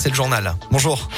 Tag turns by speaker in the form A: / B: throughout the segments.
A: c'est le journal. Bonjour.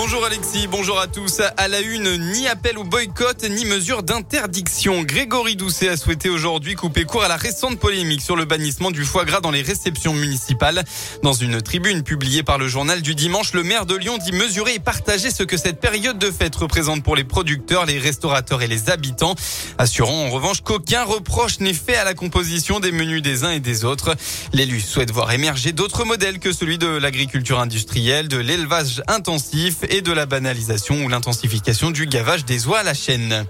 B: Bonjour Alexis, bonjour à tous. À la une, ni appel au boycott, ni mesure d'interdiction. Grégory Doucet a souhaité aujourd'hui couper court à la récente polémique sur le bannissement du foie gras dans les réceptions municipales. Dans une tribune publiée par le journal du dimanche, le maire de Lyon dit mesurer et partager ce que cette période de fête représente pour les producteurs, les restaurateurs et les habitants, assurant en revanche qu'aucun reproche n'est fait à la composition des menus des uns et des autres. L'élu souhaite voir émerger d'autres modèles que celui de l'agriculture industrielle, de l'élevage intensif et de la banalisation ou l'intensification du gavage des oies à la chaîne.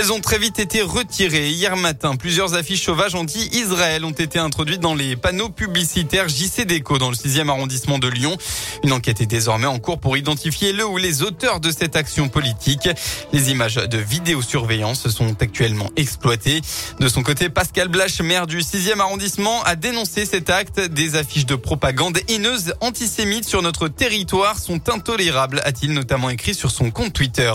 B: Elles ont très vite été retirées. Hier matin, plusieurs affiches sauvages anti-Israël ont été introduites dans les panneaux publicitaires JC Déco dans le 6e arrondissement de Lyon. Une enquête est désormais en cours pour identifier le ou les auteurs de cette action politique. Les images de vidéosurveillance sont actuellement exploitées. De son côté, Pascal Blache, maire du 6e arrondissement, a dénoncé cet acte. Des affiches de propagande haineuse antisémite sur notre territoire sont intolérables, a-t-il notamment écrit sur son compte Twitter.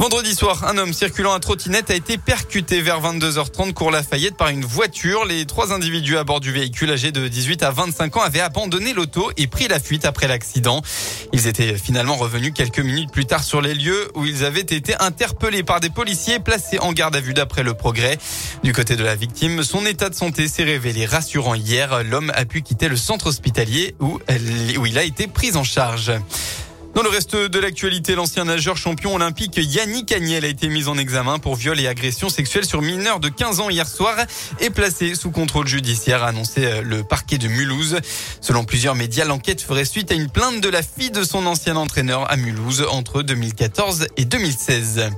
B: Vendredi soir, un homme circulant à trottinette a été percuté vers 22h30 cours Lafayette par une voiture. Les trois individus à bord du véhicule âgés de 18 à 25 ans avaient abandonné l'auto et pris la fuite après l'accident. Ils étaient finalement revenus quelques minutes plus tard sur les lieux où ils avaient été interpellés par des policiers placés en garde à vue d'après le progrès. Du côté de la victime, son état de santé s'est révélé rassurant hier. L'homme a pu quitter le centre hospitalier où, où il a été pris en charge. Dans le reste de l'actualité, l'ancien nageur champion olympique Yannick Agnel a été mis en examen pour viol et agression sexuelle sur mineur de 15 ans hier soir et placé sous contrôle judiciaire, a annoncé euh, le parquet de Mulhouse. Selon plusieurs médias, l'enquête ferait suite à une plainte de la fille de son ancien entraîneur à Mulhouse entre 2014 et 2016.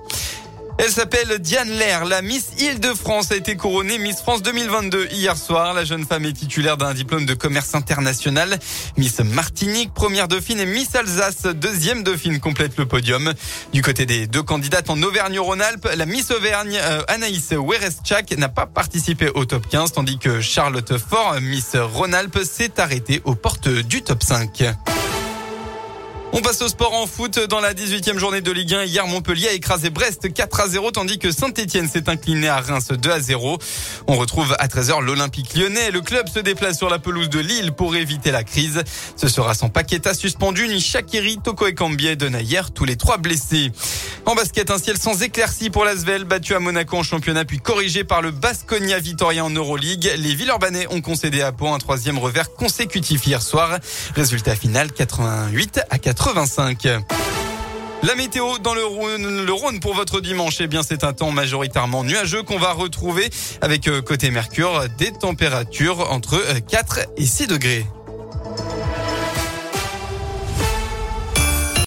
B: Elle s'appelle Diane Lair. La Miss Île-de-France a été couronnée Miss France 2022 hier soir. La jeune femme est titulaire d'un diplôme de commerce international. Miss Martinique, première dauphine et Miss Alsace, deuxième dauphine complète le podium. Du côté des deux candidates en Auvergne-Rhône-Alpes, la Miss Auvergne, euh, Anaïs Wereschak, n'a pas participé au top 15, tandis que Charlotte Fort, Miss Rhône-Alpes, s'est arrêtée aux portes du top 5. On passe au sport en foot. Dans la 18e journée de Ligue 1, hier, Montpellier a écrasé Brest 4 à 0, tandis que Saint-Etienne s'est incliné à Reims 2 à 0. On retrouve à 13h l'Olympique lyonnais. Le club se déplace sur la pelouse de Lille pour éviter la crise. Ce sera sans Paqueta suspendu, ni Shakiri, Toko et Cambier de Nayer, tous les trois blessés. En basket, un ciel sans éclaircie pour l'Asvel, battu à Monaco en championnat, puis corrigé par le Basconia Vitoria en Euroleague. Les Villeurbanais ont concédé à Pau un troisième revers consécutif hier soir. Résultat final 88 à 85. La météo dans le Rhône, le Rhône pour votre dimanche, eh bien c'est un temps majoritairement nuageux qu'on va retrouver avec euh, côté Mercure des températures entre 4 euh, et 6 degrés.